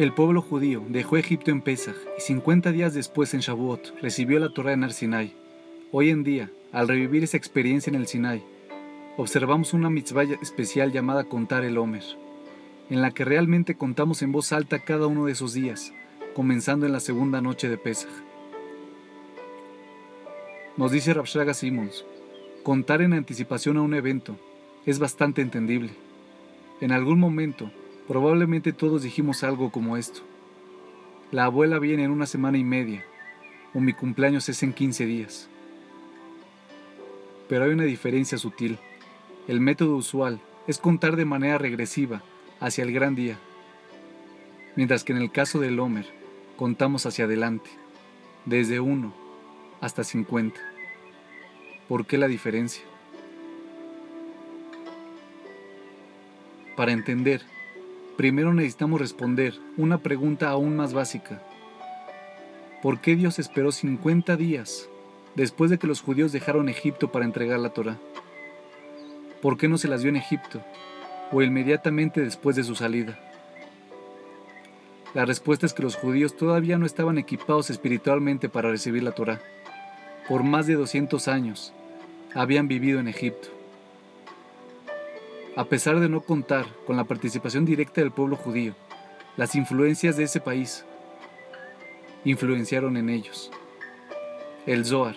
El pueblo judío dejó Egipto en Pesach y 50 días después en Shavuot recibió la Torah en Arsinai. Hoy en día, al revivir esa experiencia en el Sinai, observamos una mitzvah especial llamada Contar el Homer, en la que realmente contamos en voz alta cada uno de esos días, comenzando en la segunda noche de Pesach. Nos dice Rabshraga Simons, contar en anticipación a un evento es bastante entendible. En algún momento, probablemente todos dijimos algo como esto. La abuela viene en una semana y media, o mi cumpleaños es en 15 días. Pero hay una diferencia sutil. El método usual es contar de manera regresiva hacia el gran día, mientras que en el caso del Homer contamos hacia adelante, desde 1 hasta 50. ¿Por qué la diferencia? Para entender, primero necesitamos responder una pregunta aún más básica. ¿Por qué Dios esperó 50 días después de que los judíos dejaron Egipto para entregar la Torah? ¿Por qué no se las dio en Egipto o inmediatamente después de su salida? La respuesta es que los judíos todavía no estaban equipados espiritualmente para recibir la Torah. Por más de 200 años, habían vivido en Egipto. A pesar de no contar con la participación directa del pueblo judío, las influencias de ese país influenciaron en ellos. El Zohar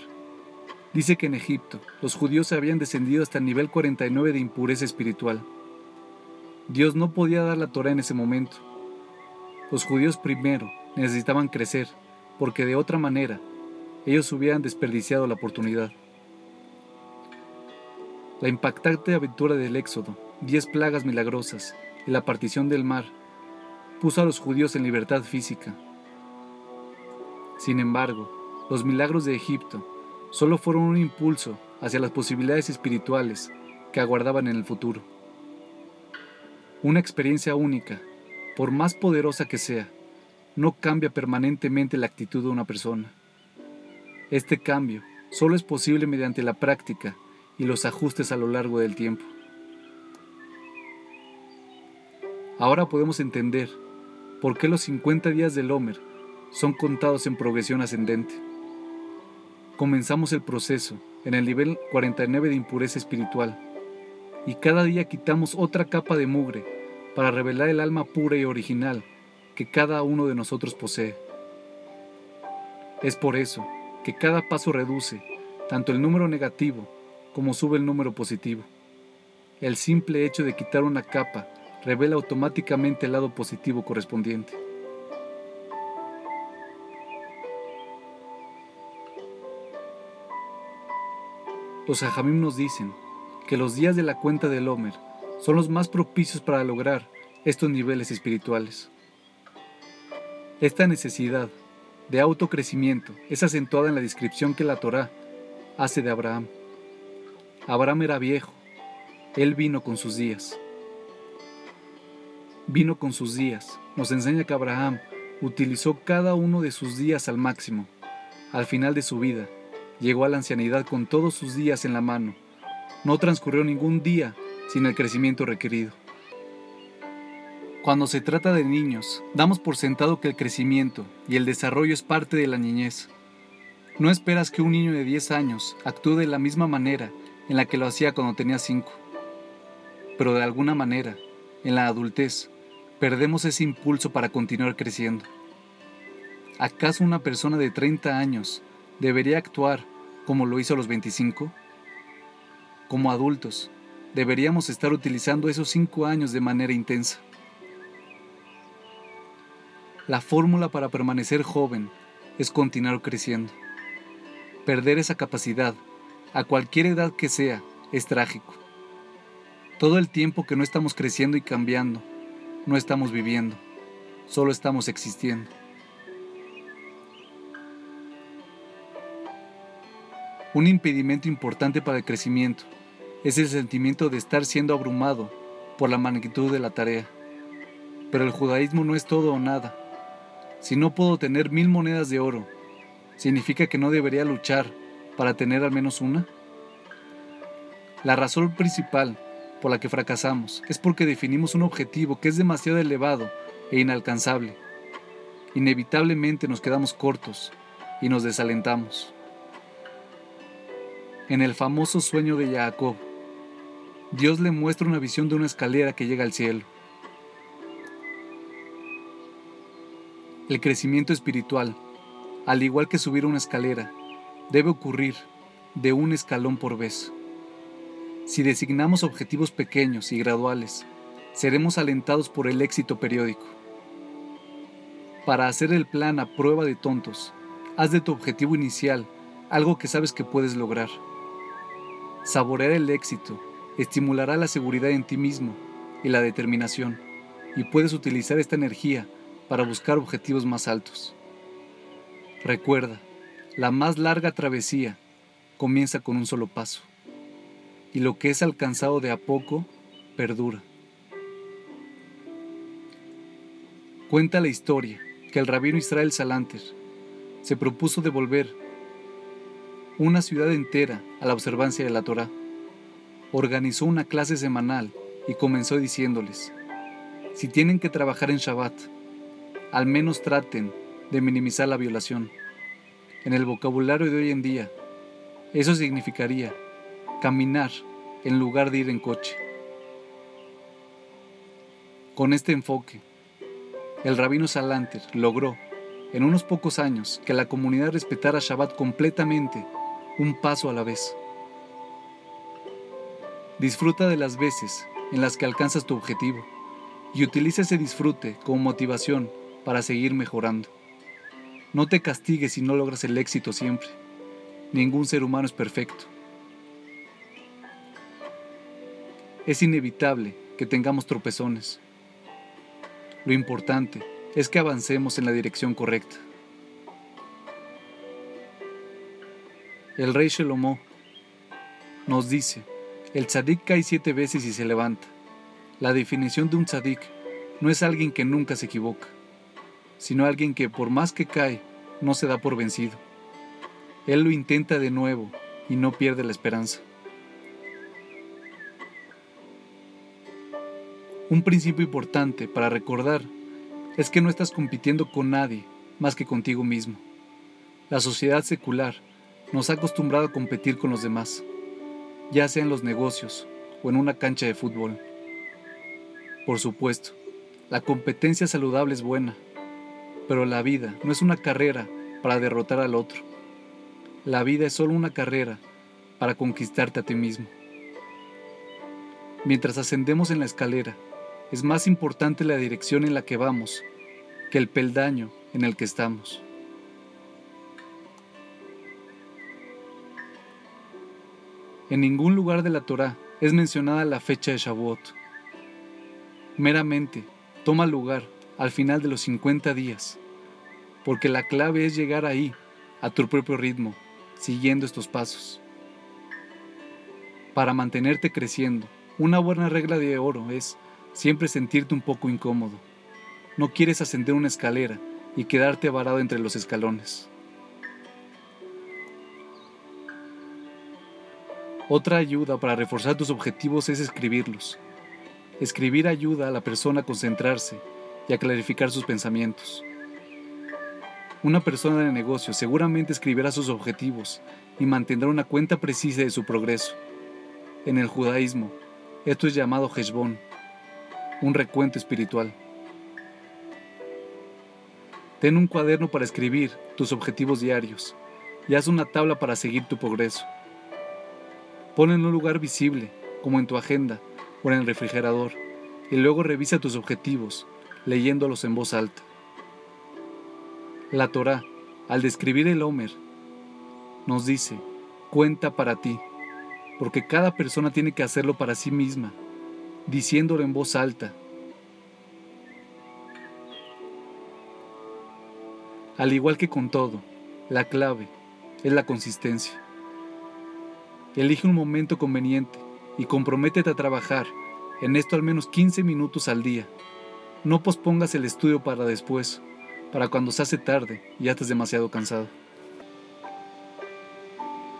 dice que en Egipto los judíos habían descendido hasta el nivel 49 de impureza espiritual. Dios no podía dar la Torah en ese momento. Los judíos primero necesitaban crecer, porque de otra manera ellos hubieran desperdiciado la oportunidad. La impactante aventura del Éxodo, diez plagas milagrosas y la partición del mar puso a los judíos en libertad física. Sin embargo, los milagros de Egipto solo fueron un impulso hacia las posibilidades espirituales que aguardaban en el futuro. Una experiencia única, por más poderosa que sea, no cambia permanentemente la actitud de una persona. Este cambio solo es posible mediante la práctica y los ajustes a lo largo del tiempo. Ahora podemos entender por qué los 50 días del Homer son contados en progresión ascendente. Comenzamos el proceso en el nivel 49 de impureza espiritual y cada día quitamos otra capa de mugre para revelar el alma pura y original que cada uno de nosotros posee. Es por eso que cada paso reduce tanto el número negativo como sube el número positivo. El simple hecho de quitar una capa revela automáticamente el lado positivo correspondiente. Los ajamim nos dicen que los días de la cuenta del Homer son los más propicios para lograr estos niveles espirituales. Esta necesidad de autocrecimiento es acentuada en la descripción que la Torá hace de Abraham. Abraham era viejo, él vino con sus días. Vino con sus días, nos enseña que Abraham utilizó cada uno de sus días al máximo. Al final de su vida, llegó a la ancianidad con todos sus días en la mano. No transcurrió ningún día sin el crecimiento requerido. Cuando se trata de niños, damos por sentado que el crecimiento y el desarrollo es parte de la niñez. No esperas que un niño de 10 años actúe de la misma manera en la que lo hacía cuando tenía cinco. Pero de alguna manera, en la adultez, perdemos ese impulso para continuar creciendo. ¿Acaso una persona de 30 años debería actuar como lo hizo a los 25? Como adultos, deberíamos estar utilizando esos cinco años de manera intensa. La fórmula para permanecer joven es continuar creciendo. Perder esa capacidad a cualquier edad que sea, es trágico. Todo el tiempo que no estamos creciendo y cambiando, no estamos viviendo, solo estamos existiendo. Un impedimento importante para el crecimiento es el sentimiento de estar siendo abrumado por la magnitud de la tarea. Pero el judaísmo no es todo o nada. Si no puedo tener mil monedas de oro, ¿significa que no debería luchar para tener al menos una? La razón principal por la que fracasamos es porque definimos un objetivo que es demasiado elevado e inalcanzable inevitablemente nos quedamos cortos y nos desalentamos. En el famoso sueño de Jacob, Dios le muestra una visión de una escalera que llega al cielo. El crecimiento espiritual, al igual que subir una escalera, debe ocurrir de un escalón por vez. Si designamos objetivos pequeños y graduales, seremos alentados por el éxito periódico. Para hacer el plan a prueba de tontos, haz de tu objetivo inicial algo que sabes que puedes lograr. Saborear el éxito estimulará la seguridad en ti mismo y la determinación, y puedes utilizar esta energía para buscar objetivos más altos. Recuerda, la más larga travesía comienza con un solo paso, y lo que es alcanzado de a poco perdura. Cuenta la historia que el rabino Israel Salanter se propuso devolver una ciudad entera a la observancia de la Torá. Organizó una clase semanal y comenzó diciéndoles, si tienen que trabajar en Shabbat, al menos traten de minimizar la violación. En el vocabulario de hoy en día, eso significaría caminar en lugar de ir en coche. Con este enfoque, el rabino Salanter logró, en unos pocos años, que la comunidad respetara Shabbat completamente, un paso a la vez. Disfruta de las veces en las que alcanzas tu objetivo y utiliza ese disfrute como motivación para seguir mejorando. No te castigues si no logras el éxito siempre. Ningún ser humano es perfecto. Es inevitable que tengamos tropezones. Lo importante es que avancemos en la dirección correcta. El rey Shelomó nos dice, el tzadik cae siete veces y se levanta. La definición de un tzadik no es alguien que nunca se equivoca, sino alguien que por más que cae, no se da por vencido. Él lo intenta de nuevo y no pierde la esperanza. Un principio importante para recordar es que no estás compitiendo con nadie más que contigo mismo. La sociedad secular nos ha acostumbrado a competir con los demás, ya sea en los negocios o en una cancha de fútbol. Por supuesto, la competencia saludable es buena, pero la vida no es una carrera para derrotar al otro. La vida es solo una carrera para conquistarte a ti mismo. Mientras ascendemos en la escalera, es más importante la dirección en la que vamos que el peldaño en el que estamos. En ningún lugar de la Torá es mencionada la fecha de Shavuot. Meramente toma lugar al final de los 50 días, porque la clave es llegar ahí, a tu propio ritmo, siguiendo estos pasos. Para mantenerte creciendo, una buena regla de oro es siempre sentirte un poco incómodo. No quieres ascender una escalera y quedarte varado entre los escalones. Otra ayuda para reforzar tus objetivos es escribirlos. Escribir ayuda a la persona a concentrarse y a clarificar sus pensamientos. Una persona de negocio seguramente escribirá sus objetivos y mantendrá una cuenta precisa de su progreso. En el judaísmo, esto es llamado Heshbon, un recuento espiritual. Ten un cuaderno para escribir tus objetivos diarios y haz una tabla para seguir tu progreso. Pon en un lugar visible, como en tu agenda o en el refrigerador, y luego revisa tus objetivos, leyéndolos en voz alta. La Torá, al describir el Homer, nos dice, cuenta para ti, porque cada persona tiene que hacerlo para sí misma, diciéndolo en voz alta. Al igual que con todo, la clave es la consistencia. Elige un momento conveniente y comprométete a trabajar en esto al menos 15 minutos al día. No pospongas el estudio para después, para cuando se hace tarde y ya estés demasiado cansado.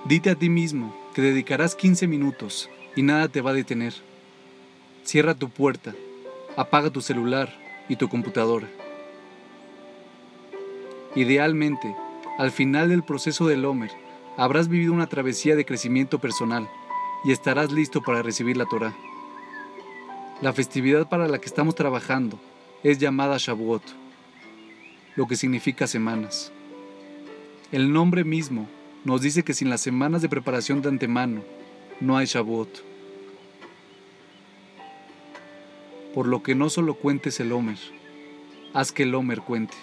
Dite a ti mismo que dedicarás 15 minutos y nada te va a detener. Cierra tu puerta, apaga tu celular y tu computadora. Idealmente, al final del proceso del Homer, habrás vivido una travesía de crecimiento personal y estarás listo para recibir la Torah. La festividad para la que estamos trabajando es llamada Shavuot, lo que significa semanas. El nombre mismo nos dice que sin las semanas de preparación de antemano, no hay Shavuot. Por lo que no solo cuentes el Homer, haz que el Homer cuente.